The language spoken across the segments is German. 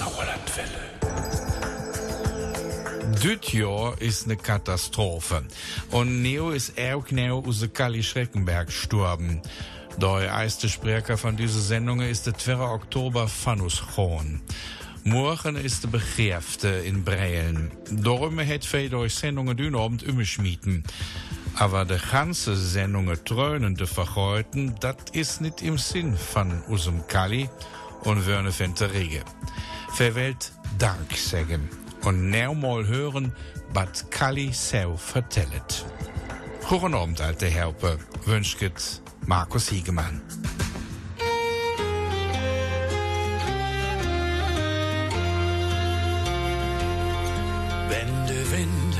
Sauerlandwelle. Dit Jahr ist eine Katastrophe. Und Neo ist auch genau aus Kali Schreckenberg gestorben. Der erste Sprecher von dieser Sendung ist der 2. Oktober Fanus Chon. Morgen ist der Begeerte in Breilen. Darum hat Feder euch Sendungen dünn Abend umgeschmieden. Aber de ganze Sendungen trönen te vergeuden, dat is nicht im Sinn von unserem Kali und Wörne Fenterege. Verwelt Dank sagen und now mal hören, was Kali sau vertellet. Guten Abend, alte Herpe, wünscht Markus Hiegemann. Wenn der Wind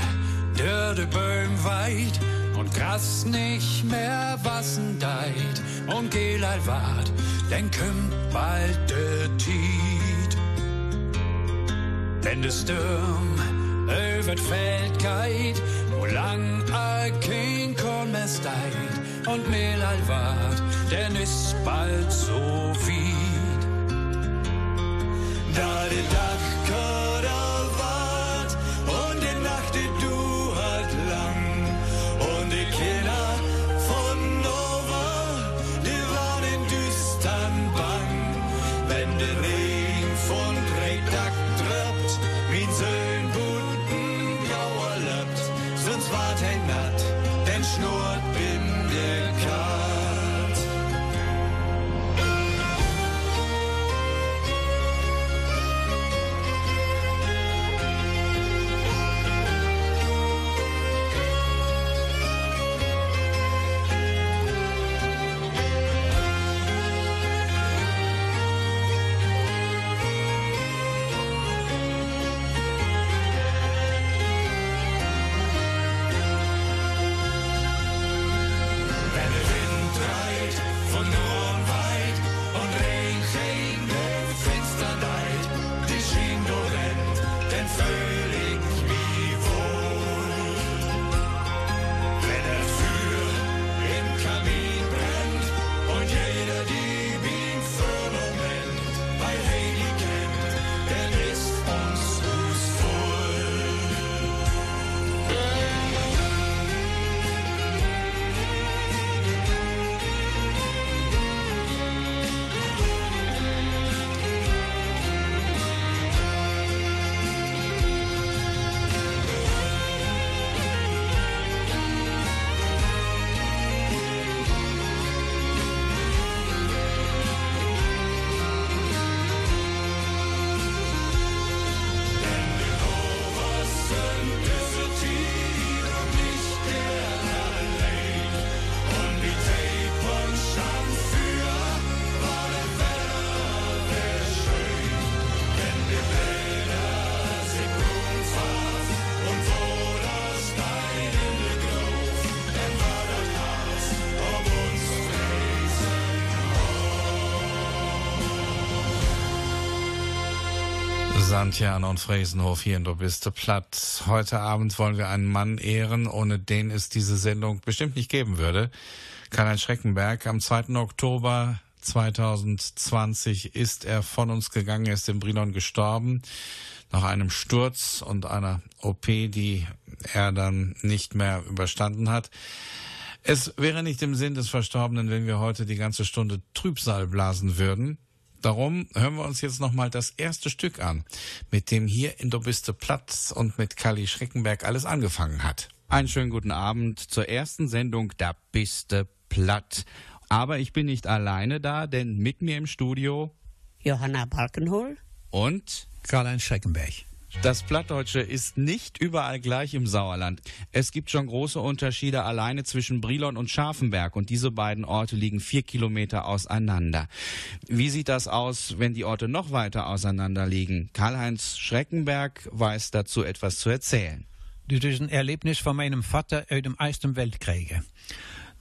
durch die Bäume weit und Gras nicht mehr wassen deit und Gelal wart, dann kommt bald der Tiet. Wenn der Sturm über das Feld geht, wo lang ein kein Korn mehr steigt und Mehlal wart, denn ist bald so viel. Da der Dachkader Santian und Fresenhof hier in Du bist platt. Heute Abend wollen wir einen Mann ehren, ohne den es diese Sendung bestimmt nicht geben würde. Karl-Heinz Schreckenberg. Am 2. Oktober 2020 ist er von uns gegangen. Er ist in Brilon gestorben. Nach einem Sturz und einer OP, die er dann nicht mehr überstanden hat. Es wäre nicht im Sinn des Verstorbenen, wenn wir heute die ganze Stunde Trübsal blasen würden. Darum hören wir uns jetzt nochmal das erste Stück an, mit dem hier in Du bist du Platz und mit Kali Schreckenberg alles angefangen hat. Einen schönen guten Abend zur ersten Sendung Da bist du platt. Aber ich bin nicht alleine da, denn mit mir im Studio Johanna Balkenhol. und Karl-Heinz Schreckenberg. Das Plattdeutsche ist nicht überall gleich im Sauerland. Es gibt schon große Unterschiede alleine zwischen Brilon und Scharfenberg und diese beiden Orte liegen vier Kilometer auseinander. Wie sieht das aus, wenn die Orte noch weiter auseinander liegen? Karl-Heinz Schreckenberg weiß dazu etwas zu erzählen. Dit is een erlebnis van mijn vader uit de Eerste Weltkrieg.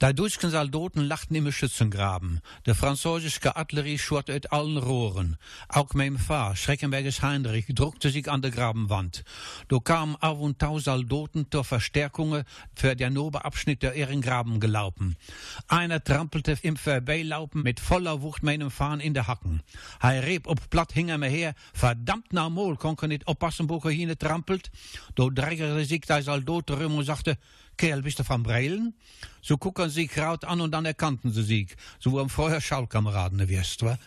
Die deutschen Soldaten lachten im Schützengraben. Die französische Artillerie schurte uit allen Rohren. Auch mein Vater, Schreckenberges Heinrich, druckte sich an der Grabenwand. Da kamen auf und tau Soldaten zur Verstärkung für den Oberabschnitt der Ehrengraben gelaufen. Einer trampelte im Vorbeilaufen mit voller Wucht meinem Fahnen in der Hacken. Er rieb op platt hing er mir her, verdammt na Mol, konke nicht oppassen, wo er hin trampelt. Da dreigerte sich der Soldat rum und sagte, Kerl, bist du van Breilen? So gucken sie Kraut an und dann erkannten sie sich. So waren vorher Schallkameraden gewesen, wa?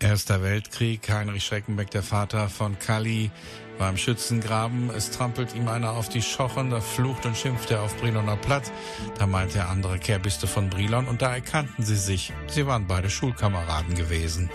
Erster Weltkrieg, Heinrich Schreckenbeck, der Vater von Kalli, war im Schützengraben. Es trampelt ihm einer auf die Schochen, da flucht und schimpft er auf Briloner Platt. Da meint der andere, Kerl, bist du von Brilon? Und da erkannten sie sich. Sie waren beide Schulkameraden gewesen.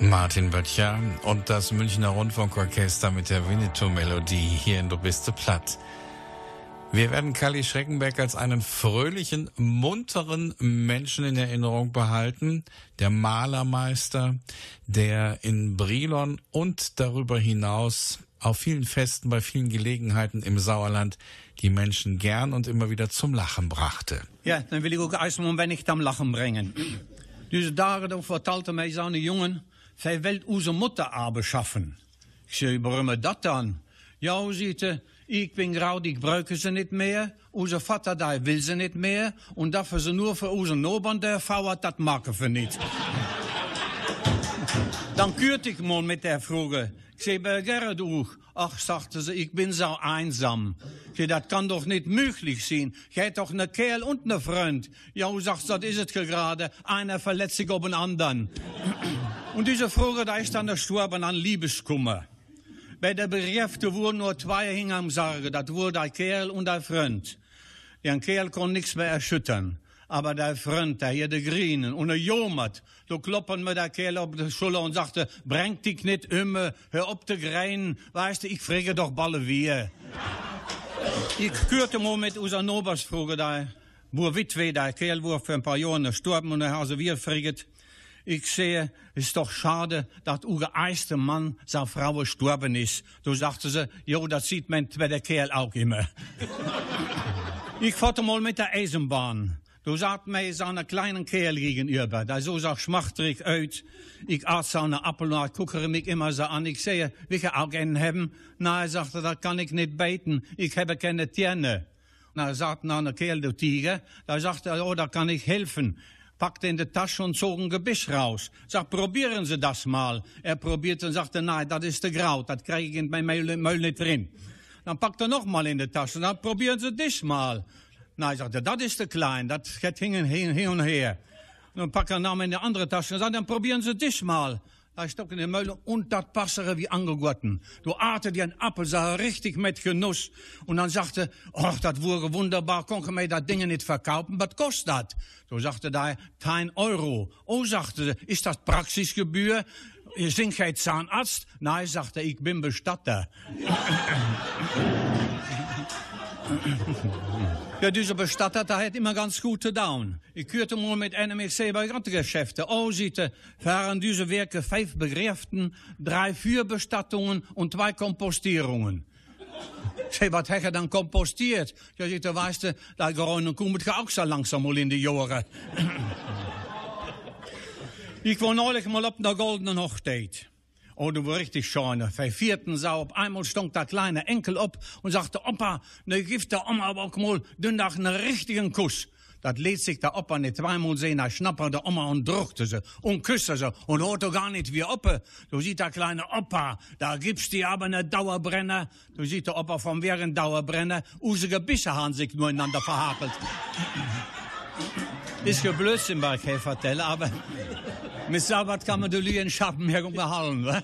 Martin Böttcher und das Münchner Rundfunkorchester mit der Winnetou-Melodie hier in Du bist du platt. Wir werden Kali Schreckenberg als einen fröhlichen, munteren Menschen in Erinnerung behalten. Der Malermeister, der in Brilon und darüber hinaus auf vielen Festen, bei vielen Gelegenheiten im Sauerland die Menschen gern und immer wieder zum Lachen brachte. Ja, dan wil ik ook eerst een wenig am Lachen brengen. Deze dagen dan vertelde mij zo'n jongen, zij wil onze moeder beschaffen. Ik zei, waarom dat dan? Ja, ziet u, ik ben oud, ik gebruik ze niet meer. Onze vader daar wil ze niet meer. En dat we ze nur voor onze nobern der vouwen, dat maken we niet. Dan kuurt ik mal met der Frage. Ich seh, bei Gerrit auch. Ach, sagte sie, ich bin so einsam. Ich seh, das kann doch nicht möglich sein. Ich hätte doch ne Kerl und ne Freund. Ja, sagt, das ist es gerade. Einer verletzt sich auf den anderen. Und diese Frage, da ist dann gestorben an Liebeskummer. Bei der Beriefte wurden nur zwei hingen am Sarge. Das wurde der Kerl und der Freund. Den Kerl konnte nichts mehr erschüttern. Aber der Freund, der hier de Grinen und er jomert, da kloppen mir der Kerl auf die Schulter und sagte, brengt dich nicht immer, hör op te greinen, weißt du, ich frage doch balle wie. Ich kürte mal mit unserer Nobersfrage da, wo Witwe, der Kerl, wo für ein paar Jahre gestorben und er hat wir fragt, ich sehe, es ist doch schade, dass unser erster Mann, seine Frau gestorben ist. Da sagte sie, jo, das sieht mein zweiter Kerl auch immer. ich fahre mal mit der Eisenbahn. Da sagt mir seine kleinen Kerl gegenüber, der so sagt schmachterig uit. Ich aß seine Appel und gucke mich immer so an. Ich sehe, will ich auch einen haben? Na, er sagte, das kann ich nicht beten. Ich habe keine Tierne. Na, er sagt na, Kerl, der Tiger. Da sagte er, oh, da kann ich helfen. Packte in die Tasche und zog ein Gebiss raus. Sagt, probieren Sie das mal. Er probierte und sagte, nein, das ist der Graut. Das kriege ich in mein Meul nicht drin. Dann packt er noch mal in die Tasche. Dann probieren Sie das mal. Ich sagte, das ist der Klein, das geht hin, und her. Und dann packt er noch mal in die andere Tasche und sagt, dann probieren Sie das mal. Da stockt in den Müll und das Passere wie angegotten. Du artet die ein Apfel, sah richtig mit Genuss. Und dann sagte, ach, das wurde wunderbar, kann ich mir das Ding nicht verkaufen, was kostet das? Du sagte da, kein Euro. Oh, sagte sie, ist das Praxisgebühr? Sind Sie Zahnarzt? Nein, sagte ich bin Bestatter. Ja, dieser Bestatter, der hat immer ganz gute Down. Ich kürte mal mit einem, ich sehe bei Geschäfte. Oh, siehte, waren diese Werke fünf Begräften, drei Fürbestattungen und zwei Kompostierungen. Ich sag, was hat er dann kompostiert? Ja, ich da weißt du, da geräumen kommt auch so langsam mal in die Jahre. ich war neulich mal auf einer goldenen Hochzeit. Oh, du war richtig schön. Bei vierten Sau, auf einmal stand der kleine Enkel op und sagte, Opa, ne, gib der Oma aber auch mal dünnach einen richtigen Kuss. Das lädt sich der Opa nicht zweimal sehen, er schnappte der Oma und druckte sie und küsste sie und hörte gar nicht wie Oppe. Du siehst der kleine Opa, da gibst dir aber ne Dauerbrenner. Du siehst der Opa vom während Dauerbrenner, use Gebisse haben sich nur ineinander verhakelt. Ist ja Blödsinn, was ich vertelle, aber mit Sabbat kann man Lügen Schappenberg unterhalten, wa?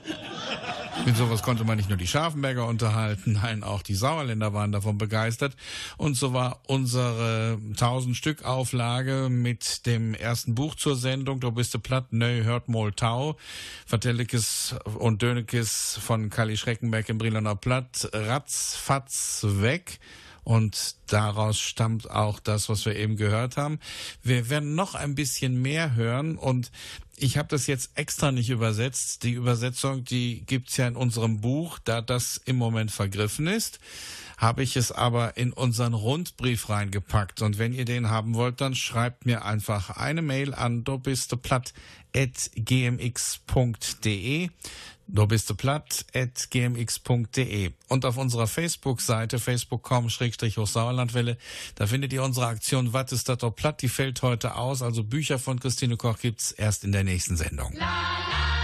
Mit sowas konnte man nicht nur die Scharfenberger unterhalten, nein, auch die Sauerländer waren davon begeistert. Und so war unsere 1000 Stück Auflage mit dem ersten Buch zur Sendung, Du bist platt, nö, hört mal Tau, Vertellekes und Dönekes von Kali Schreckenberg im Briloner Platt, ratzfatz weg. Und daraus stammt auch das, was wir eben gehört haben. Wir werden noch ein bisschen mehr hören und ich habe das jetzt extra nicht übersetzt. Die Übersetzung, die gibt's ja in unserem Buch, da das im Moment vergriffen ist habe ich es aber in unseren Rundbrief reingepackt. Und wenn ihr den haben wollt, dann schreibt mir einfach eine Mail an dobisteplatt.gmx.de Du bist platt at gmx.de und auf unserer Facebook-Seite facebook.com-hochsauerlandwelle, da findet ihr unsere Aktion Was ist das doch platt? Die fällt heute aus. Also Bücher von Christine Koch gibt's erst in der nächsten Sendung. La, la,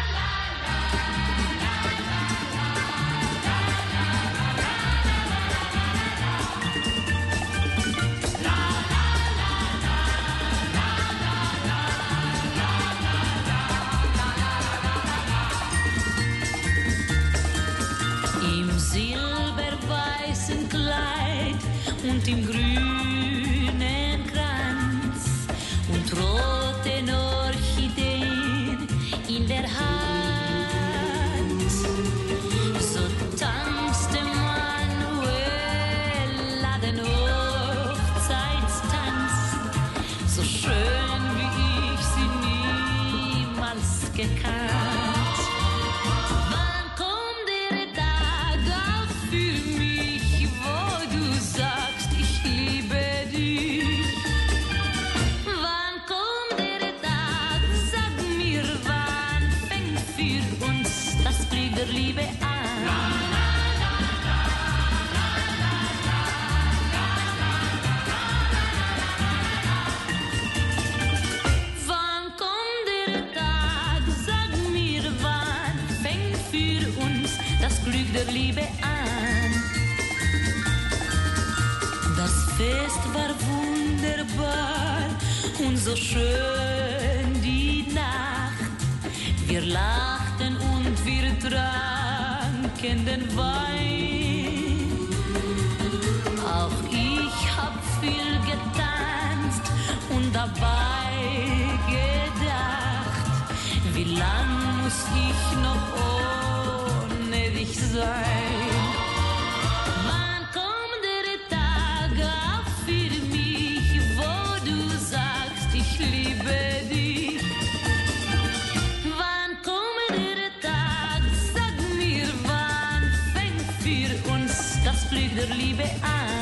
wieder Liebe an.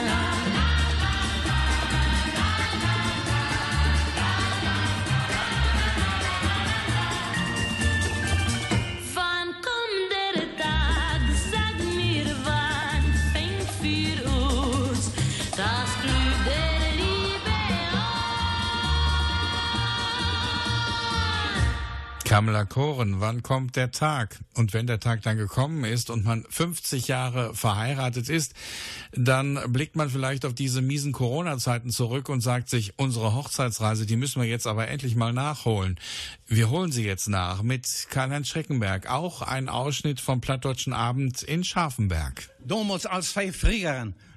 Kamala Koren, wann kommt der Tag? Und wenn der Tag dann gekommen ist und man 50 Jahre verheiratet ist, dann blickt man vielleicht auf diese miesen Corona-Zeiten zurück und sagt sich, unsere Hochzeitsreise, die müssen wir jetzt aber endlich mal nachholen. Wir holen sie jetzt nach mit Karl-Heinz Schreckenberg. Auch ein Ausschnitt vom Plattdeutschen Abend in Scharfenberg. Damals als wij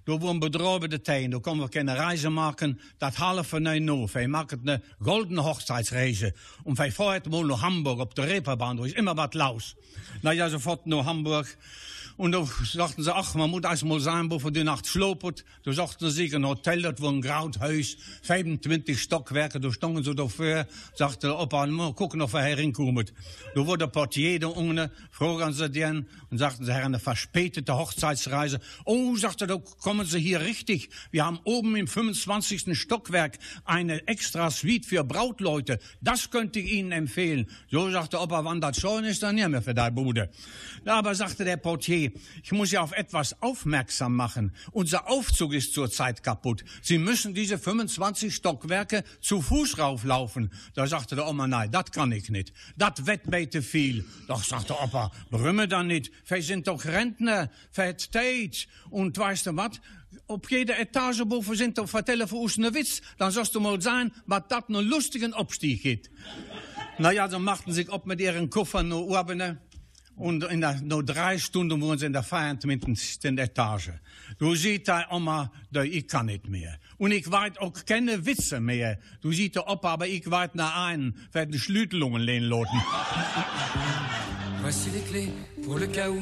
Daar worden bedrogen de tijd. Daar kunnen we kunnen reizen maken. Dat halen we nu nog. Wij maken een goldene Hochzeitsreise. Om wij vooruit wel naar Hamburg op de Reeperbahn. Er is immer wat los. Nou ja, sofort naar Hamburg. En dan dachten ze, ach, man moet erstmal zijn, bevor die nacht slopert. Toen zochten ze een hotel, dat was een groot huis, 25 stokwerken. Toen stonden ze daarvoor, zachten op aan, kijk nog waar hij inkomt. Toen wordt de portier eronder, vroegen ze den, und sagten sie, Herr, eine verspätete Hochzeitsreise. Oh, sagte, da kommen Sie hier richtig. Wir haben oben im 25. Stockwerk eine extra Suite für Brautleute. Das könnte ich Ihnen empfehlen. So sagte Opa, wann das schon ist, dann nicht mehr für deine Bude. Aber sagte der Portier, ich muss ja auf etwas aufmerksam machen. Unser Aufzug ist zurzeit kaputt. Sie müssen diese 25 Stockwerke zu Fuß rauflaufen. Da sagte der Oma, nein, das kann ich nicht. Das wettbete viel. Doch sagte Opa, brümme dann nicht. Wir sind doch Rentner, versteht. Und weißt du was? Op jede Etage boven sind doch vertellen voor ons een Witz. Dan sollst du mal sein, was dat einen lustigen Abstieg gibt. naja, dann machten sie ob mit ihren Koffern nur oben. Und in der, nur drei Stunden waren sie in der 25. Etage. Du siehst da Oma, da ich kann nicht mehr. Und ich weiß auch keine Witze mehr. Du siehst der Opa, aber ich weiß nach einen, werden Schlütelungen lehnen lassen. Voici les clés pour le cas où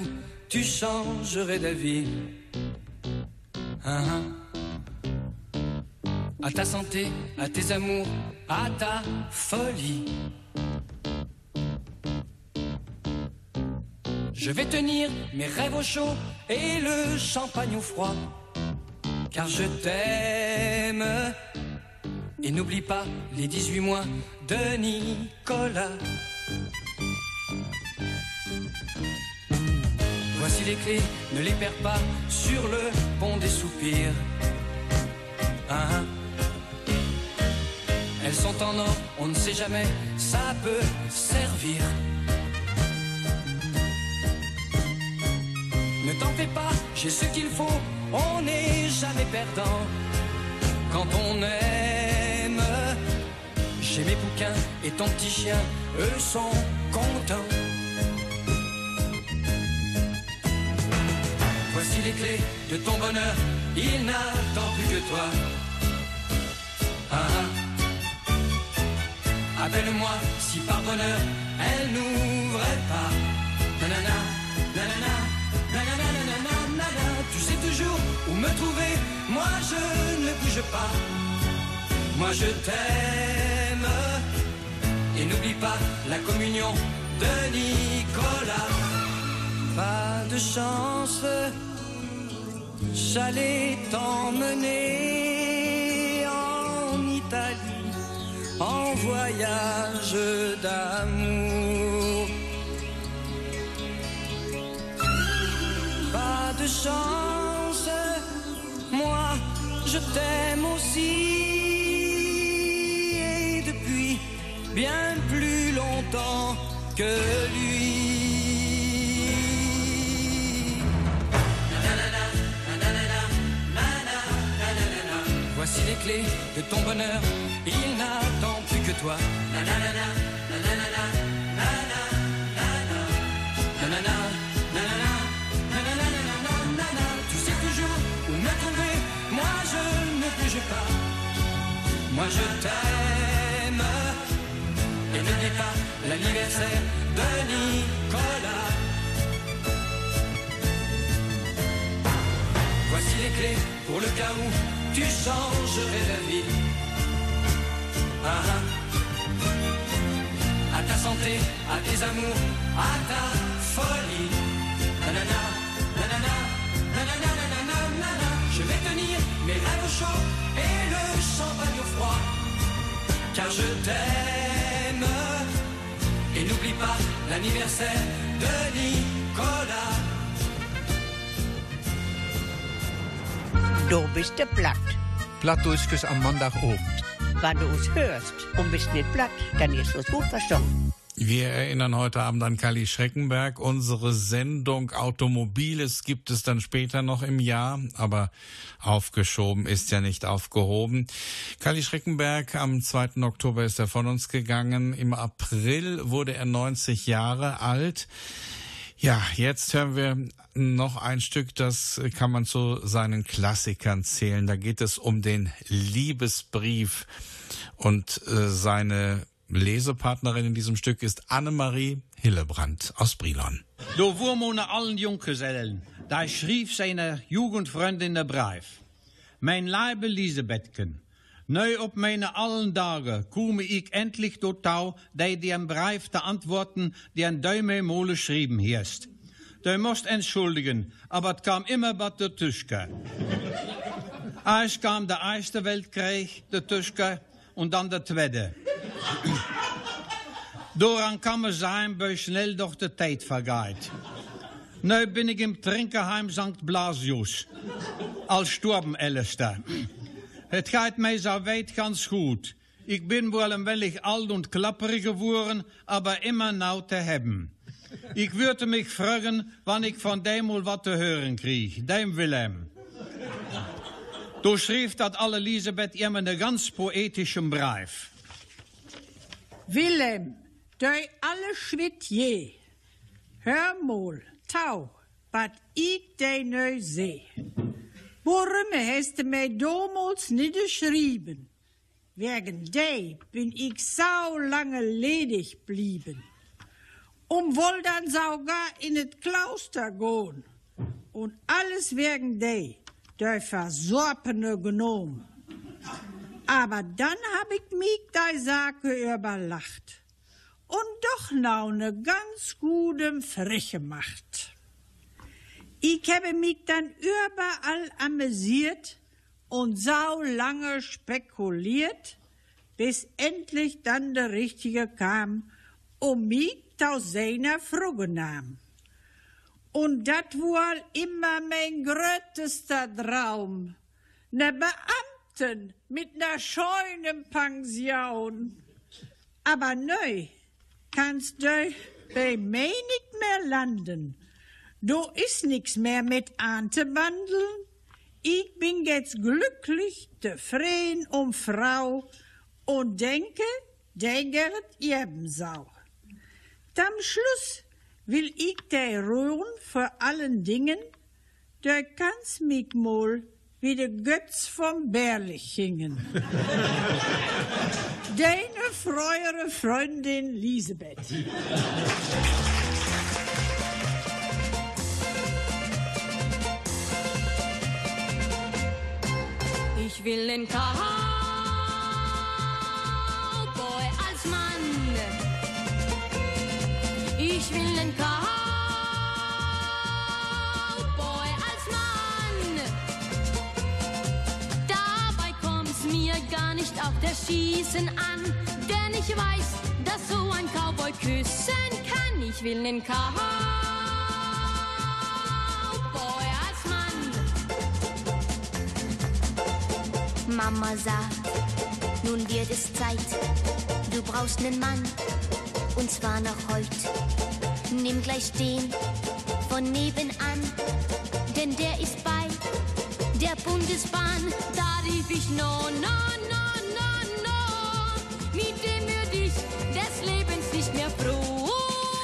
tu changerais d'avis. Hein. À ta santé, à tes amours, à ta folie. Je vais tenir mes rêves au chaud et le champagne au froid. Car je t'aime. Et n'oublie pas les 18 mois de Nicolas. Les clés, ne les perds pas sur le pont des soupirs. Hein Elles sont en or, on ne sait jamais, ça peut servir. Ne t'en fais pas, j'ai ce qu'il faut, on n'est jamais perdant. Quand on aime, j'ai mes bouquins et ton petit chien, eux sont contents. Les clés de ton bonheur, il n'attend plus que toi. Ah, ah. Appelle-moi si par bonheur elle n'ouvrait pas. Tu sais toujours où me trouver, moi je ne bouge pas. Moi je t'aime. Et n'oublie pas la communion de Nicolas. Pas de chance, j'allais t'emmener en Italie en voyage d'amour. Pas de chance, moi je t'aime aussi et depuis bien plus longtemps que lui. Voici les clés de ton bonheur, il n'attend plus que toi. Nanana, nanana, nanana, tu sais toujours où me trouver, moi je ne pas. Moi je t'aime. Et n'oublie pas l'anniversaire de Nicolas. Voici les clés pour le cas où tu changerais d'avis. Ah, ah. À ta santé, à tes amours, à ta folie. Nanana, nanana, nanana, nanana. Je chaud et le champagne au froid. Car je t'aime. Et n'oublie pas l'anniversaire de Nicolas. Du bist du platt. Plattdeutsches am Montagabend. Wenn du uns hörst und bist nicht platt, dann ist es gut verstanden. Wir erinnern heute Abend an Kali Schreckenberg. Unsere Sendung Automobiles gibt es dann später noch im Jahr, aber aufgeschoben ist ja nicht aufgehoben. Kali Schreckenberg, am 2. Oktober ist er von uns gegangen. Im April wurde er 90 Jahre alt. Ja, jetzt hören wir noch ein Stück, das kann man zu seinen Klassikern zählen. Da geht es um den Liebesbrief und äh, seine Lesepartnerin in diesem Stück ist Annemarie Hillebrand aus Brilon. Da wurm ohne allen Junggesellen, da schrieb seine Jugendfreundin der Brief. Mein liebe Lisebetken, neu op meine allen Tage komme ich endlich dort tau, die den Brief te antworten, die ein Däume Mole schrieben hirst. Du musst entschuldigen, aber es kam immer bei der Tuschke. Erst kam der Erste Weltkrieg, der Tuschke, und dann der Tweede. Doran kan me zijn, bij snel doch de tijd vergeht. Nu ben ik im Trinkerheim St. Blasius. Als Sturbenältester. Het gaat mij zo weit ganz gut. Ich bin wohl ein wenig alt und klapperig geworden, aber immer nau te hebben. Ich würde mich fragen, wann ich von dem mal wat te hören krieg. Dem Wilhelm. Du schrieb dat alle Elisabeth ihm einen ganz poetischen Brief. Willem, dei alle schwit je. Hör mal, tau, wat ik dei neu seh. Warum hast du mir damals nicht geschrieben? Wegen dei bin ich so lange ledig blieben. Um wohl dann sogar in het Kloster gehen. Und alles wegen dei, der versorpene Gnom. Aber dann hab ich mich dei Sache überlacht. Und doch nau ne ganz gutem Friche macht. Ich habe mich dann überall amüsiert und sau lange spekuliert, bis endlich dann der Richtige kam und mich aus seiner Frage nahm. Und dat wohl immer mein größter Traum, ne Beamten mit ner scheunen Pension. Aber neu kannst du bei mir nicht mehr landen. Du ist nix mehr mit Erntewandeln. Ich bin jetzt glücklich, zufrieden um Frau und denke, der gehört ebenso. Am Schluss will ich der ruhen vor allen Dingen, der kann's mich mal wie der Götz vom Berlichingen. Deine freuere Freundin Lisebeth. Ich will den Cowboy als Mann. Ich will den Cowboy als Mann. Dabei kommt's mir gar nicht auf das Schießen an, denn ich weiß, dass so ein Cowboy küssen kann. Ich will den Cowboy Mama sagt, nun wird es Zeit, du brauchst nen Mann, und zwar noch heut. Nimm gleich den von nebenan, denn der ist bei der Bundesbahn. Da rief ich no, no, no, no, no. Mit dem würde ich des Lebens nicht mehr froh.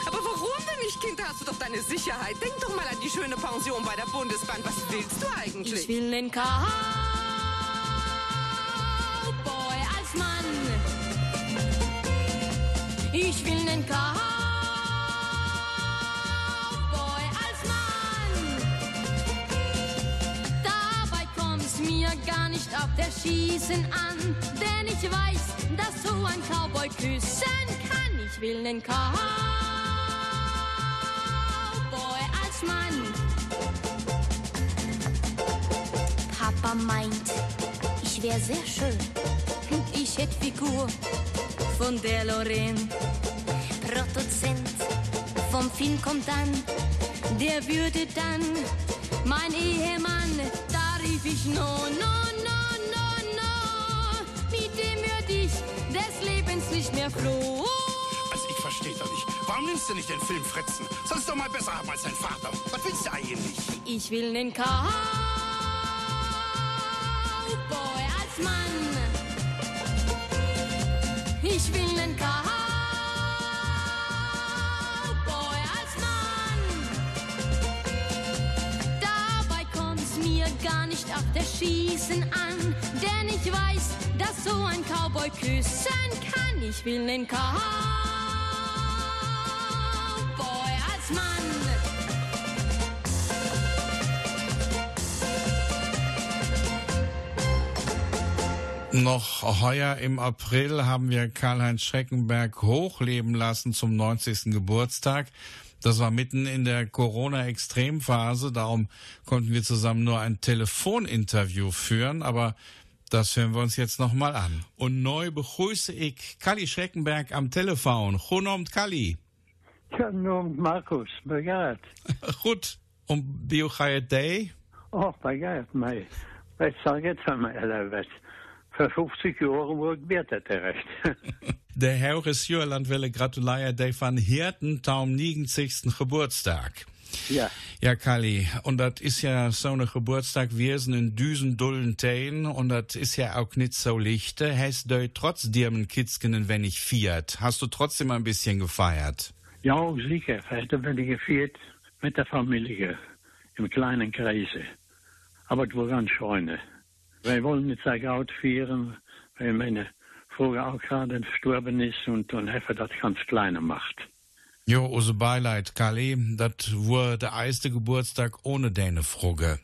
Aber warum denn nicht, Kind? Da hast du doch deine Sicherheit. Denk doch mal an die schöne Pension bei der Bundesbahn. Was willst du eigentlich? Ich will den Cowboy Ich will den Cowboy als Mann. Dabei kommt's mir gar nicht auf das Schießen an, denn ich weiß, dass so ein Cowboy küssen kann. Ich will den Cowboy als Mann. Papa meint, ich wär sehr schön. Ich hätt Figur von der Lorraine. Produzent vom Film kommt dann, der würde dann mein Ehemann, da rief ich no, no, no, no, no. Mit dem würd ich des Lebens nicht mehr froh. Also ich verstehe doch nicht. Warum nimmst du nicht den Film Fritzen? Sollst doch mal besser haben als dein Vater. Was willst du eigentlich? Ich will nen Cowboy als Mann. Ich will nen Cowboy gar nicht auf das Schießen an, denn ich weiß, dass so ein Cowboy küssen kann. Ich will nen Cowboy als Mann. Noch heuer im April haben wir Karl-Heinz Schreckenberg hochleben lassen zum 90. Geburtstag. Das war mitten in der Corona-Extremphase, darum konnten wir zusammen nur ein Telefoninterview führen, aber das hören wir uns jetzt nochmal an. Und neu begrüße ich Kalli Schreckenberg am Telefon. Guten Abend, Kalli. Guten Abend, Markus. Om bio ga je day? Oh, begaat mij. Wat zal ik van mij erlauben? Voor 50 Jahre wordt ik beter terecht. Der Heures Jürland wille gratulaier day van Hirten taum 90. Geburtstag. ja. Ja, Kali, und das ist ja so eine Geburtstag, wir sind in düsen dullen Teen und das ist ja auch nicht so lichte. Hast du trotz dirmen Kitzkenen, wenn ich fiert, hast du trotzdem ein bisschen gefeiert? Ja, sicher. Heute bin ich geviert mit der Familie im kleinen Kreise. Aber es war ganz schön. Wir wollen nicht gut feiern, weil meine Frau auch gerade verstorben ist und haben wir das ganz kleiner macht. Jo, unser Beileid, Kali, das war der erste Geburtstag ohne deine Frage.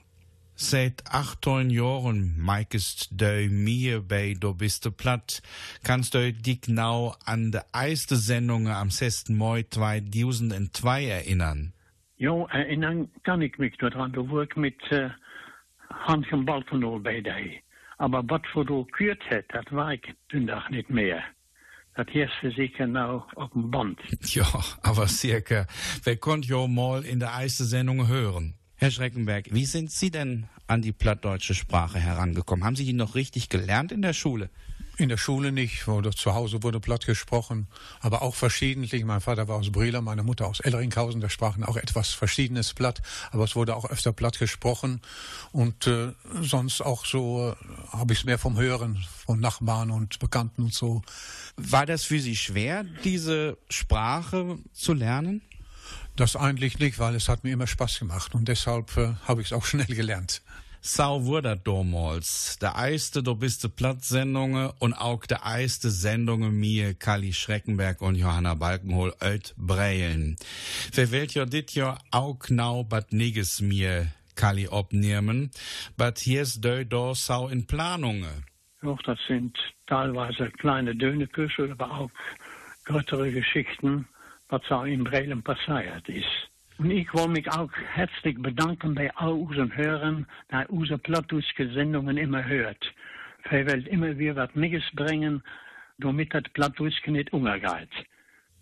Seit 18 Jahren meikest du mir bei Du bist du platt. Kannst du dich genau an die erste Sendung am 6. Mai 2002 erinnern? Ja, erinnern kann ich mich daran. Da war ich mit äh, Hans en Balkenol bij die. Aber was gekürt hat, das war ich den Tag nicht mehr. Das erste sicher nou auf dem Band. Ja, aber circa. Wer konnte ja mal in der ersten Sendung hören? Herr Schreckenberg, wie sind Sie denn an die plattdeutsche Sprache herangekommen? Haben Sie die noch richtig gelernt in der Schule? In der Schule nicht, wurde zu Hause wurde platt gesprochen, aber auch verschiedentlich. Mein Vater war aus Brela, meine Mutter aus Elleringhausen, da sprachen auch etwas verschiedenes platt, aber es wurde auch öfter platt gesprochen und äh, sonst auch so äh, habe ich es mehr vom Hören von Nachbarn und Bekannten und so. War das für Sie schwer, diese Sprache zu lernen? Das eigentlich nicht, weil es hat mir immer Spaß gemacht und deshalb äh, habe ich es auch schnell gelernt. Sau wurde damals. Der erste Du bist du Platt-Sendungen und auch der erste Sendungen mir, Kali Schreckenberg und Johanna Balkenhol, Ölt Breilen. Wählt ja dit Jahr auch genau bat niges mir, Kali obnehmen, bat hier ist deu do sau in Planungen. Auch das sind teilweise kleine Döneküsse, aber auch größere Geschichten, was so in Brelen passiert ist. Und ich will mich auch herzlich bedanken bei all unseren Hörern, die unsere plattdeutsche immer hört. Wir wollen immer wieder was Neues bringen, damit das Plattdeutsche nicht untergeht.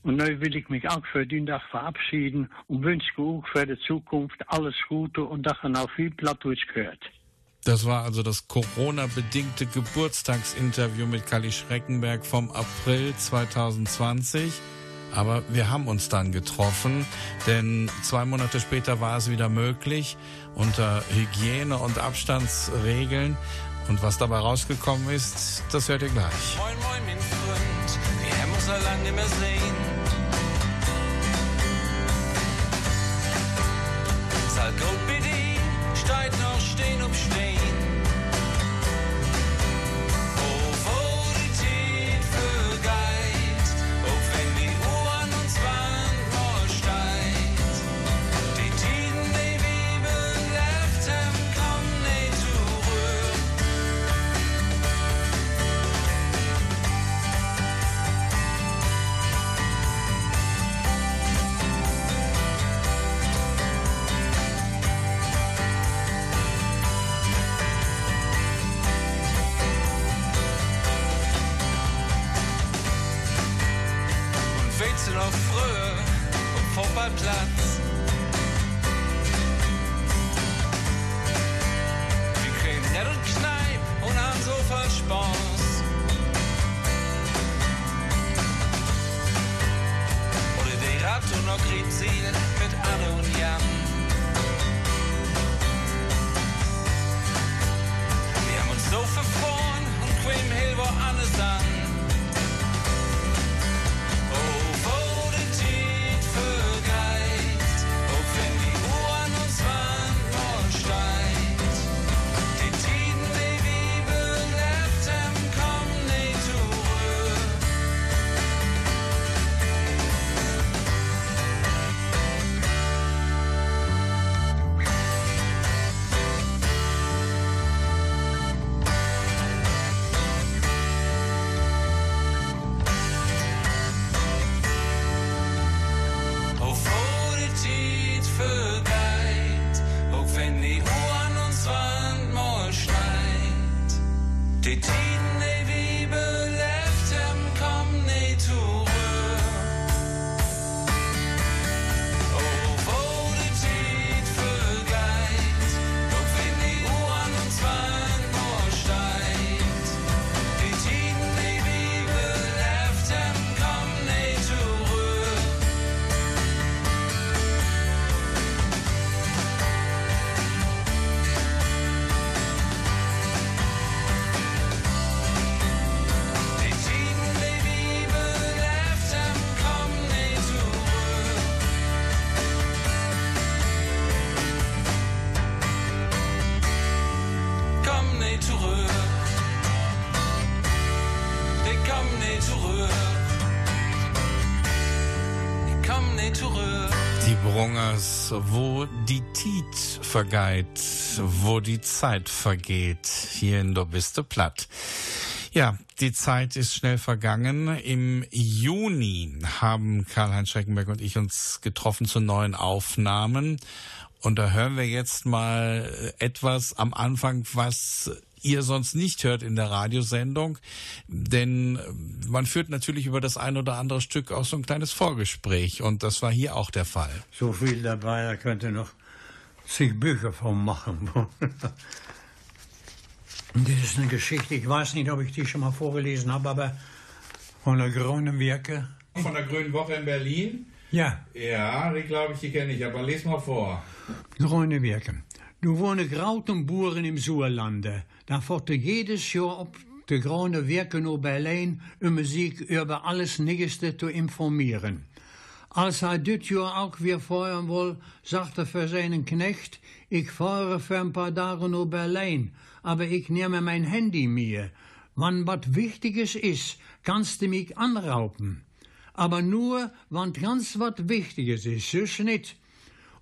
Und nun will ich mich auch für den Tag verabschieden und wünsche auch für die Zukunft alles Gute und dass ihr noch viel Plattdeutsch hört. Das war also das Corona-bedingte Geburtstagsinterview mit Kali Schreckenberg vom April 2020. Aber wir haben uns dann getroffen, denn zwei Monate später war es wieder möglich unter Hygiene- und Abstandsregeln. Und was dabei rausgekommen ist, das hört ihr gleich. Moin, moin, mein Freund, wir haben uns lange mehr sehen. Sag gut bei dir, steigt noch stehen um wo die Tiet vergeht, wo die Zeit vergeht, hier in der Biste platt. Ja, die Zeit ist schnell vergangen. Im Juni haben Karl-Heinz Schreckenberg und ich uns getroffen zu neuen Aufnahmen. Und da hören wir jetzt mal etwas am Anfang, was ihr sonst nicht hört in der Radiosendung. Denn man führt natürlich über das ein oder andere Stück auch so ein kleines Vorgespräch. Und das war hier auch der Fall. So viel dabei, da könnte noch zig Bücher von machen. Das ist eine Geschichte, ich weiß nicht, ob ich die schon mal vorgelesen habe, aber von der Grünen Werke. Von der Grünen Woche in Berlin? Ja, Ja, die glaube ich, die kenne ich, aber les mal vor. Grüne Werke. Du wohne grauten Boeren im Sauerlande. Da fotte jedes Jahr op de Grüne Werke naar Berlijn um Musik über alles Nigeste zu informieren. Als er dit Jahr auch weer feuern will, sagt er für seinen Knecht, ich fahre für ein paar Tage nach Berlin, aber ich nehme mein Handy mir. Wann wat Wichtiges ist, kannst du mich anrauben. Aber nur, wann ganz wat Wichtiges ist, sonst nicht.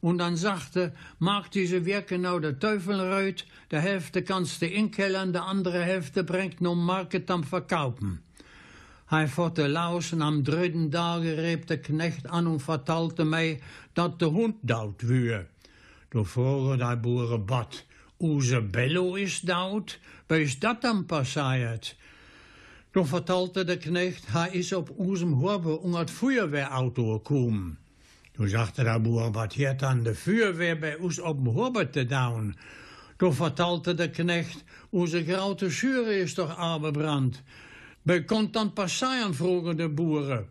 Und dann sagte, mag diese Werke nou der Teufel reut, der Hälfte kannst du inkellern, der andere Hälfte bringt no Market am Verkaufen. Hij fotte lausen am dritten Tage reep de Knecht an und vertalte mij dat de Hund dood wür. Du vroegen die boeren bad, Oeze Bello is dood, wie is dat dan passiert? Du vertalte de Knecht, hij is op oezem Horbe om het Feuerwehrauto gekommen. Du sagte der Boer, wat hat dann de Feuerwehr bei uns op dem Horbe te down? Du vertalte de Knecht, onze grote Schüre is toch abgebrand. Bij kon dan passieren, vroegen de boeren.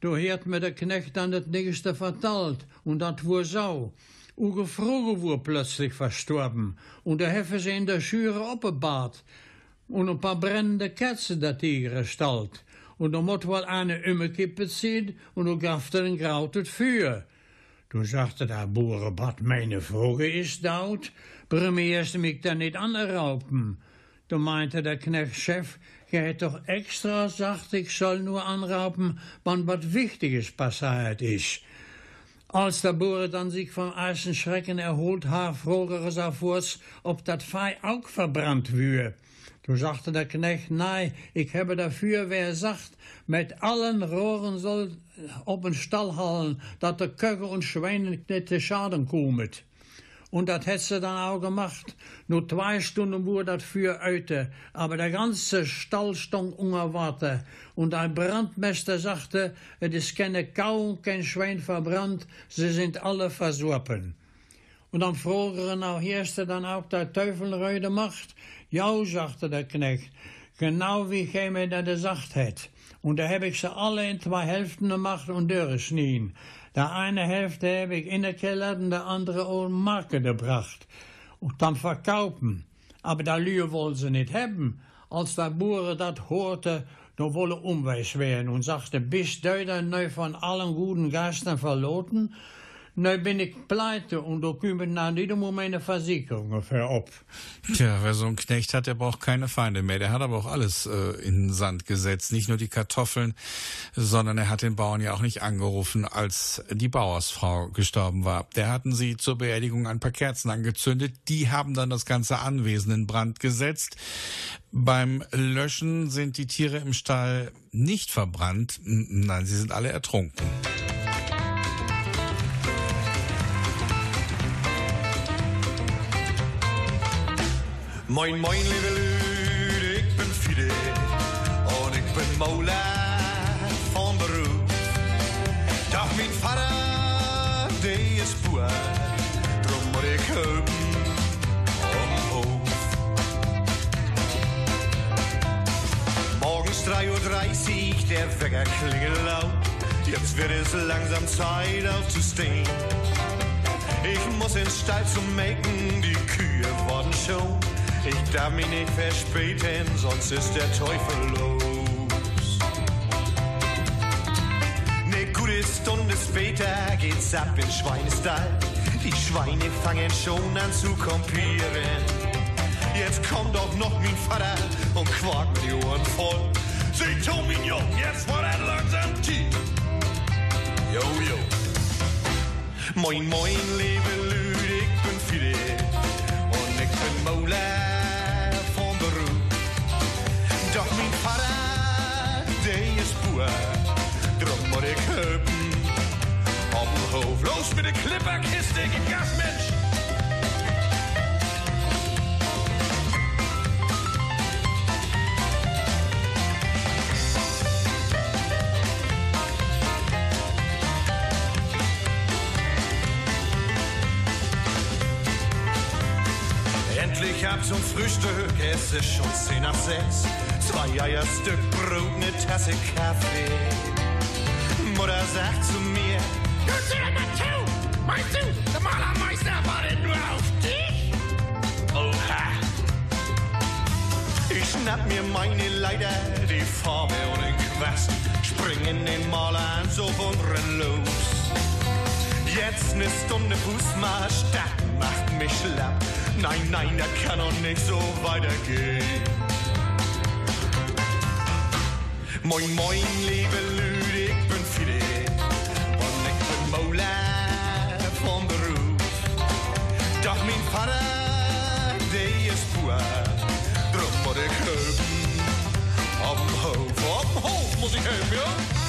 Du heert me de Knecht dan het nächste vertalt, und dat wohl so. Uge Vroge wohl plötzlich verstorben, und er heffe sie in der Schüre opgebahrt, und ein paar brennende Kerzen dat hier gestalt. Und er moet wel eine umgekippet zien, und er gaf er een grautet vuur. Toen sagte der Boerenbad, meine Vogel is dood, waarom eerst mich dan niet anraupen? Toen meinte der Knechtchef, je hebt toch extra gesagt, ik soll nur anraupen, wann wat Wichtiges passiert is. Als der Boer dann sich vom ersten Schrecken erholt hat, frug er sofort, ob dat Vieh auch verbrannt wür. Toen sagte der Knecht, nein, ich habe dafür, wer sagt, mit allen Rohren soll op een Stall hallen, dat de Köche und Schweine nicht zu Schaden kommen. Und das hätte sie dann auch gemacht. Nur zwei Stunden wurde das Feuer öte, aber der ganze Stall stand unter Wasser. Und ein Brandmeister sagte, es ist keine Kau und kein Schwein verbrannt, sie sind alle versorpen. Und dann vroegen nou heerst er dan ook der Teufelreude Macht? Ja, sagte der Knecht, genau wie mir dat gesagt het. Und da heb ik ze alle in zwei Hälften gemacht und durchgeschnien. Der eine Hälfte heb ik in der Keller und der andere auf den Markt gebracht. Und dann verkaufen. Aber da Lühe wollen sie nicht haben. Als der Boeren dat hoorte, dan wolle umweis werden und sagte, bist du da neu von allen guten Geistern verloten? Nu bin ich pleite und da kommen nach jedem Moment eine Versicherung für ab. Tja, wer so einen Knecht hat, der braucht keine Feinde mehr. Der hat aber auch alles äh, in den Sand gesetzt. Nicht nur die Kartoffeln, sondern er hat den Bauern ja auch nicht angerufen, als die Bauersfrau gestorben war. Der hatten sie zur Beerdigung ein paar Kerzen angezündet. Die haben dann das ganze Anwesen in Brand gesetzt. Beim Löschen sind die Tiere im Stall nicht verbrannt. Nein, sie sind alle ertrunken. Moin, moin, lieve Lude, ik ben Fide en ik ben Mola van beroep. Doch mijn vader, die is boer, drum ik hupen omhoog. Morgens 3.30 Uhr, der Wecker klingelt laut. Jetzt wird es langsam Zeit aufzustehen. Ich muss ins Stall zum Melken, die Kühe worden schon. Ich darf mich nicht verspäten, sonst ist der Teufel los. Ne gute Stunde später geht's ab in Schweinestall. Die Schweine fangen schon an zu kompieren. Jetzt kommt auch noch mein Vater und quakt die Ohren voll. Seht zu, mein Jung, jetzt war er langsam tief. Jo, jo. Moin, moin, liebe Lüde, ich bin Fide und ich bin Mola hüpfen auf dem Hof. Los mit der Klipperkiste, gib Gas, Mensch! Endlich ab zum Frühstück, es ist schon zehn nach sechs. Zwei Eier, Stück Brot, ne Tasse Kaffee. Mutter sagt zu mir, Hörst du das mal zu? Meinst du, der Malermeister wartet nur auf dich? Oha. Ich schnapp mir meine Leiter, die Farbe und den Quast, spring in den Maleranzug und renn los. Jetzt ne Stunde Fußmarsch, das macht mich schlapp. Nein, nein, das kann doch nicht so weitergehen. Moin, moin, liebe Lüde, Hof muss ich helfen, ja?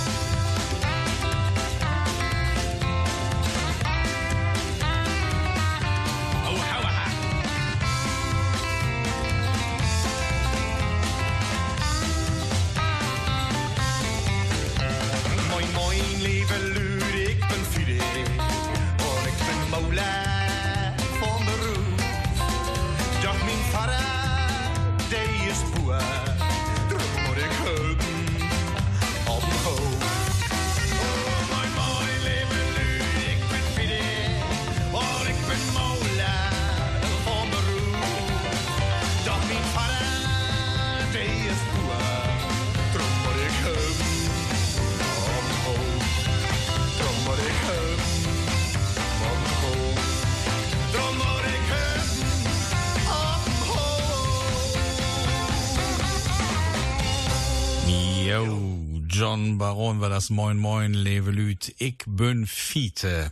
John Baron war das Moin Moin, Levelüt, ich bin Fiete.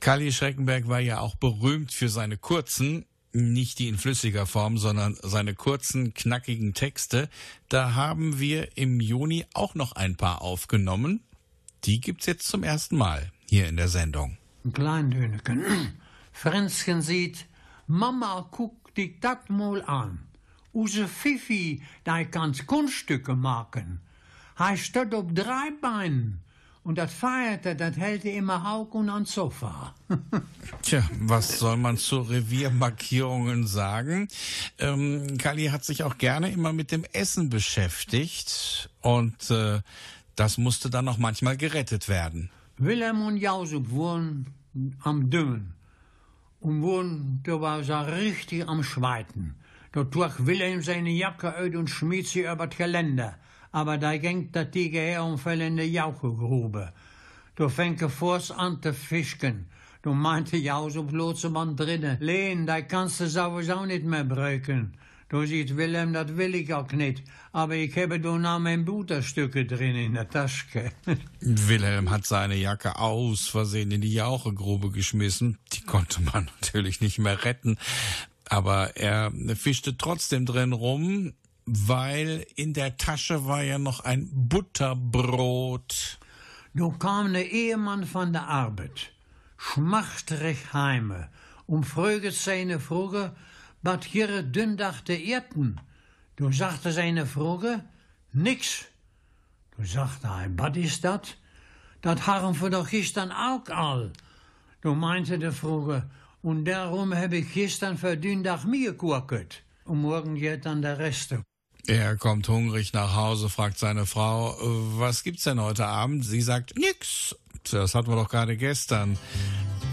Kali Schreckenberg war ja auch berühmt für seine kurzen, nicht die in flüssiger Form, sondern seine kurzen, knackigen Texte. Da haben wir im Juni auch noch ein paar aufgenommen. Die gibt's jetzt zum ersten Mal hier in der Sendung. Ein Kleindöneken. Fränzchen sieht, Mama, guck dich dat mal an. Use Fifi, die kann Kunststücke machen. Hij steht op drei Beinen. Und das feierte, das hält er immer Hauk und ans Sofa. Tja, was soll man zu Reviermarkierungen sagen? Ähm, Kali hat sich auch gerne immer mit dem Essen beschäftigt und äh, das musste dann auch manchmal gerettet werden. Willem und Jausub wohnen am Dümmen. Und wohnen, da war sie richtig am Schweiten. Da trug Willem seine Jacke aus und schmied sie über das Geländer. Aber da ging der Tiger her und fell in die Jauchegrube. Da fängt er vors an zu fischen. Da meinte Jausub Lotsemann drinnen, Leen, da kannst du sowieso nicht mehr brücken. Da sieht Willem, das will ich auch nicht. Aber ich habe da noch mein Butterstücke drin in der Tasche. Wilhelm hat seine Jacke aus Versehen in die Jauchegrube geschmissen. Die konnte man natürlich nicht mehr retten. Aber er fischte trotzdem drin rum, weil in der Tasche war ja noch ein Butterbrot. Da kam der Ehemann von der Arbeit, schmachterig heime, und fröget seine Frage, wat hier dündachte Erden. Du sagte seine Frage, nix. Du sagte er, wat is dat? Dat haben wir doch gestern auch all. Du meinte der Frage, und darum habe ich gestern für Dündach mir gekocht. Und morgen geht dann der Rest. Er kommt hungrig nach Hause, fragt seine Frau, "Äh, was gibt's denn heute Abend? Sie sagt, nix. Das hatten wir doch gerade gestern.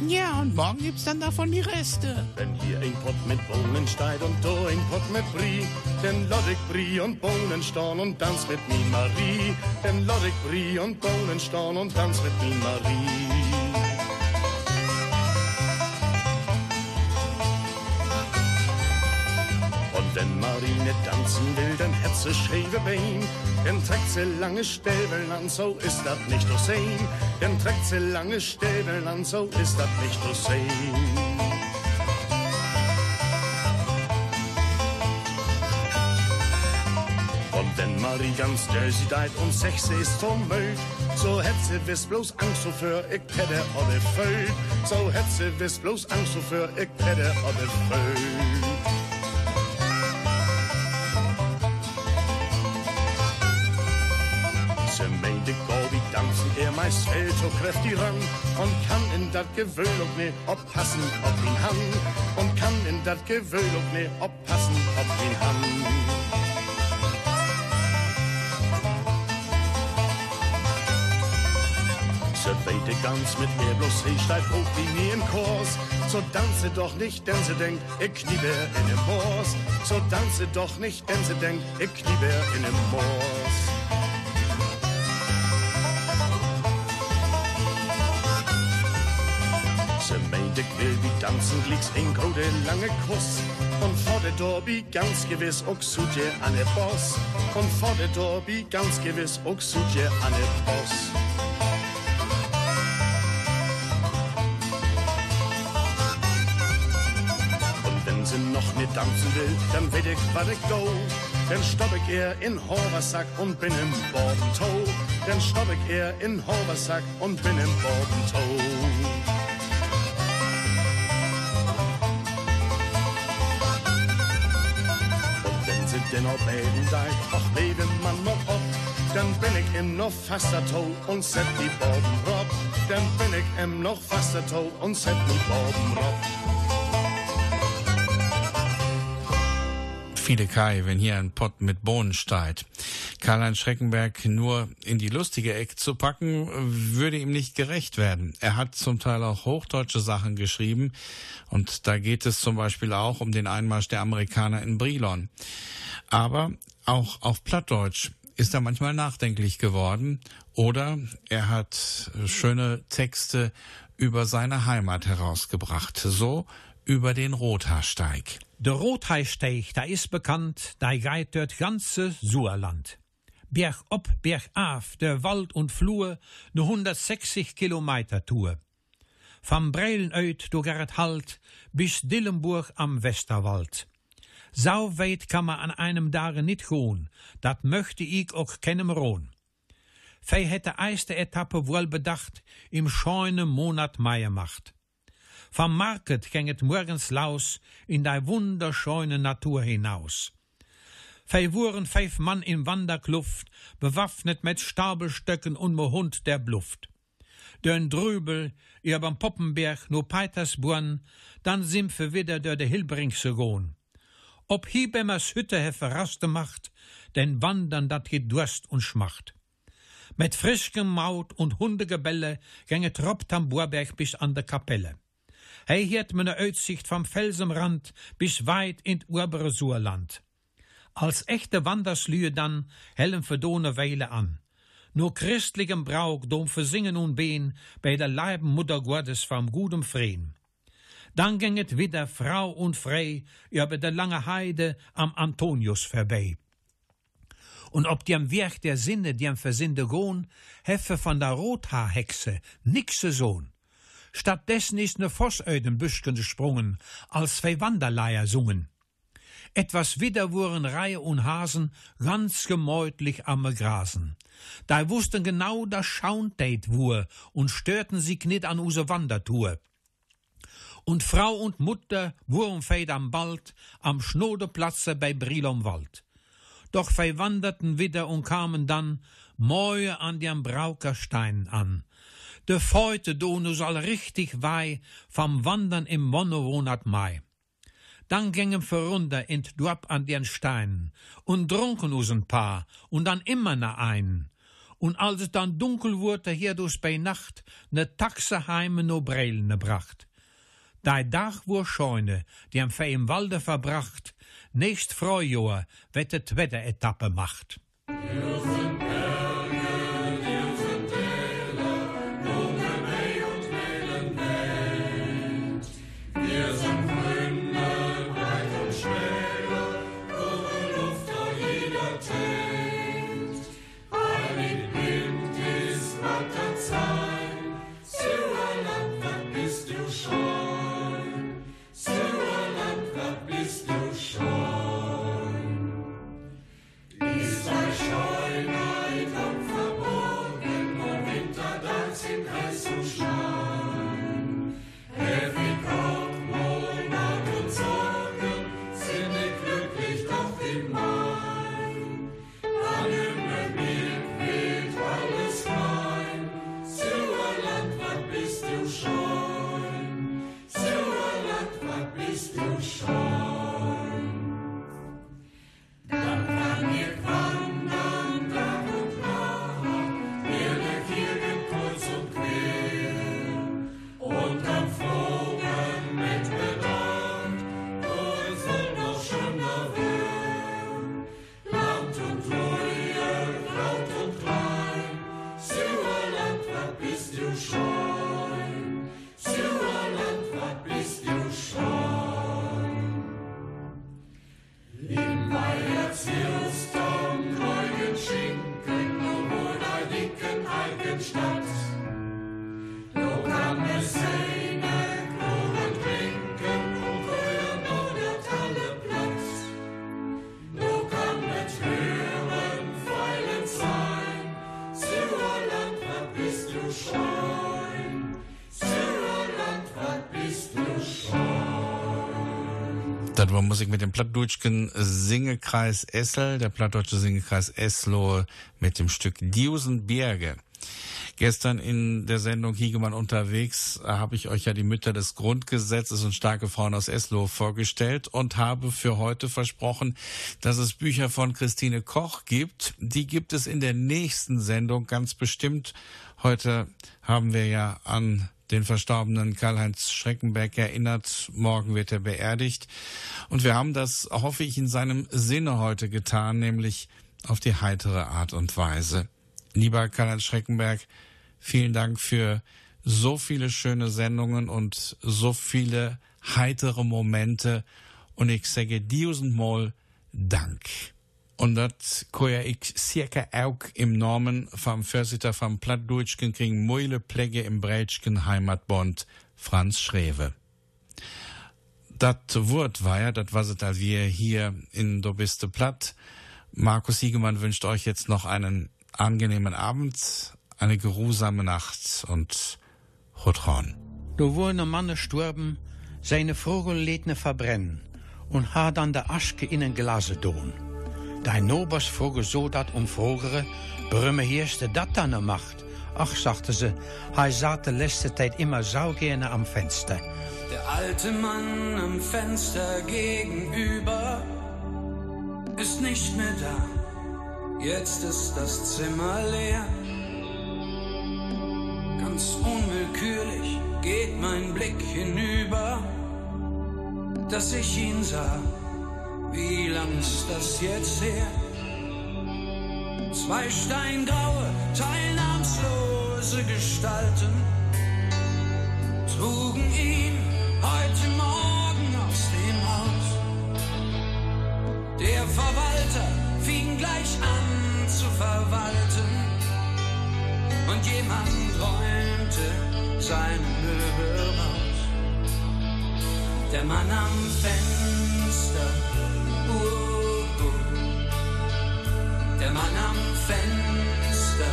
Ja, und morgen gibt's dann davon die Reste. Wenn hier ein Pott mit Bohnen steht und da ein Pott mit Brie, dann lad ich Brie und Bohnen stehen und tanz mit mi Marie. Dann lad ich Brie und Bohnen stehen und tanz mit mi Marie. Marine tanzen will, dann hat sie schäve Bein. Dann trägt sie lange Stäbeln an, so ist das nicht zu sehen. Dann trägt sie lange Stäbeln an, so ist das nicht zu sehen. Und wenn Marie ganz dirty deit und Sex ist vom Müll, so hätt sie wiss bloß Angst wofür ich hätte alle Föll. So hätt sie wiss bloß Angst wofür ich hätte alle Föll. Gobi dansen, er meist fällt so kräftig ran und kann in dat Gewöhl auch ne oppassen, ob ihn han und kann in dat Gewöhl auch ne oppassen, ob ihn han. Ze weite ganz mit mir bloß steigt hoch wie nie im Kurs. So tanze doch nicht, denn sie denkt, ich kniebe in dem Moors. So tanze doch nicht, denn sie denkt, ich kniebe in dem Moors. Dansen, glieks een grote lange Kuss. Und vor der Dorbi ganz gewiss auch an der Boss. Und vor der Dorbi ganz gewiss auch an der Boss. Und wenn sie noch nicht tanzen will, dann weet ich, wat ich go. Dann stopp ich ihr in Horversack und bin im Bordentau. Dann stopp ich ihr in Horversack und bin im Bordentau. Auf Bäden seid, ach lebe man noch ob, dann bin ich im noch faster Tau und set die Borden rob. Dann bin ich im noch faster Tau und set die Borden rob. Viele Kai, wenn hier ein Pott mit Bohnen steigt. Karl-Heinz Schreckenberg nur in die lustige Ecke zu packen, würde ihm nicht gerecht werden. Er hat zum Teil auch hochdeutsche Sachen geschrieben und da geht es zum Beispiel auch um den Einmarsch der Amerikaner in Brilon. Aber auch auf Plattdeutsch ist er manchmal nachdenklich geworden oder er hat schöne Texte über seine Heimat herausgebracht. So über den Rothaarsteig. Der Rotheisteig, da ist bekannt, da geht dort ganze Suerland. Berg op, berg af, der Wald und Flur, ne 160 Kilometer Tour. Vom Breilen uit durch Gerrit Halt bis Dillenburg am Westerwald. So weit kann man an einem Tage nicht gehen, dat möchte ich auch keinem rohn. Fei hätte erste Etappe wohl bedacht im scheune Monat Mai gemacht. Vom Market gänget morgens laus in die wunderschöne Natur hinaus. Fei wuren fünf Mann in Wanderkluft, bewaffnet mit Stabelstöcken und mo Hund der Bluft. Dön drübel, beim Poppenberg, no Petersburn, dann sind wir wieder der de Hilbringse gohn. Ob Hiebemmers Hütte he verraste macht, denn wandern dat geht Durst und Schmacht. Mit frischem Maut und Hundegebelle gänge Troppt am Burberg bis an der Kapelle. Hei hiert meine Aussicht vom Felsenrand bis weit in obere Surland. Als echte Wanderslühe dann hellen verdone Weile an. Nur christlichem Brauch dom versingen und behen bei der Leiben Mutter Gottes vom guten Freen. Dann gänget wieder Frau und frei über der lange Heide am Antonius vorbei. Und ob die am Werk der Sinne, die am Versinde gohn, heffe von der Rothaarhexe nixe Sohn. Stattdessen ist ne Vossöden Büschken gesprungen, als zwei Wanderleier sungen. Etwas wieder wurden Reihe und Hasen ganz gemäutlich am Grasen. Da wussten genau, dass Schauntät wur und störten sich nit an use Wandertour. Und Frau und Mutter wurden feit am Bald am Schnodeplatze bei Brilom Wald. Doch verwanderten wieder und kamen dann Mäue an dem Braukerstein an. De Feute donu soll richtig wei vom Wandern im Monowonat Mai. Dann gängen wir runter in Dorp an den Stein und trunken us ein paar und dann immer na ein. Und als es dann dunkel wurde, hier durch bei Nacht ne Taxe heime no Breilne bracht. Dei Dach wur Scheune, die am Fee im Walde verbracht, nächst Freujahr wird de zweite Etappe macht. War Musik mit dem Plattdeutschen Singekreis Essel, der Plattdeutsche Singekreis Eslohe mit dem Stück Diusenberge. Gestern in der Sendung Hiegemann unterwegs äh, habe ich euch ja die Mütter des Grundgesetzes und starke Frauen aus Eslohe vorgestellt und habe für heute versprochen, dass es Bücher von Christine Koch gibt. Die gibt es in der nächsten Sendung ganz bestimmt. Heute haben wir ja an den verstorbenen Karl-Heinz Schreckenberg erinnert. Morgen wird er beerdigt. Und wir haben das, hoffe ich, in seinem Sinne heute getan, nämlich auf die heitere Art und Weise. Lieber Karl-Heinz Schreckenberg, vielen Dank für so viele schöne Sendungen und so viele heitere Momente. Und ich sage tausendmal Dank. Und das kann ich circa auch im Namen vom Vorsitter vom Plattdeutschen kriegen Meule Pläge im Breitschen Heimatbund Franz Schrewe. Das Wort war ja, das was es, als wir hier in Do biste Platt. Markus Siegemann wünscht euch jetzt noch einen angenehmen Abend, eine geruhsame Nacht und Hotron. Da wurde ein Mann gestorben, seine Vogel lädt ne verbrennen und hat dann der Aschke in ein Glas tun. Dein Nobers vroge so dat umfrogere, Brümme Hirste dat dann er macht. Ach, sagte sie, er saß de letzte Zeit immer sau gerne am Fenster. Der alte Mann am Fenster gegenüber ist nicht mehr da. Jetzt ist das Zimmer leer. Ganz unwillkürlich geht mein Blick hinüber, dass ich ihn sah. Wie lang ist das jetzt her? Zwei steingraue, teilnahmslose Gestalten trugen ihn heute Morgen aus dem Haus. Der Verwalter fing gleich an zu verwalten und jemand räumte seine Möbel raus. Der Mann am Fenster. Der Mann am Fenster.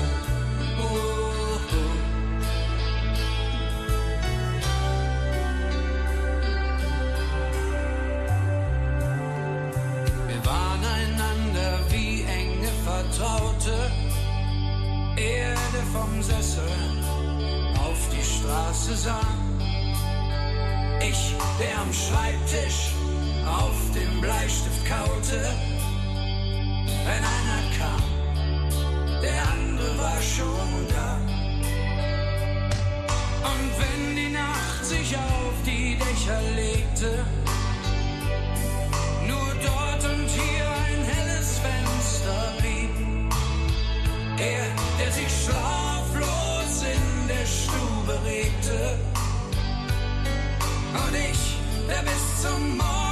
Wir waren einander wie enge Vertraute. Erde vom Sessel auf die Straße sah. Ich, der am Schreibtisch auf dem Bleistift kaute. Wenn einer kam, der andere war schon da. Und wenn die Nacht sich auf die Dächer legte, nur dort und hier ein helles Fenster blieb. Er, der sich schlaflos in der Stube regte. Und ich, der bis zum Morgengrauen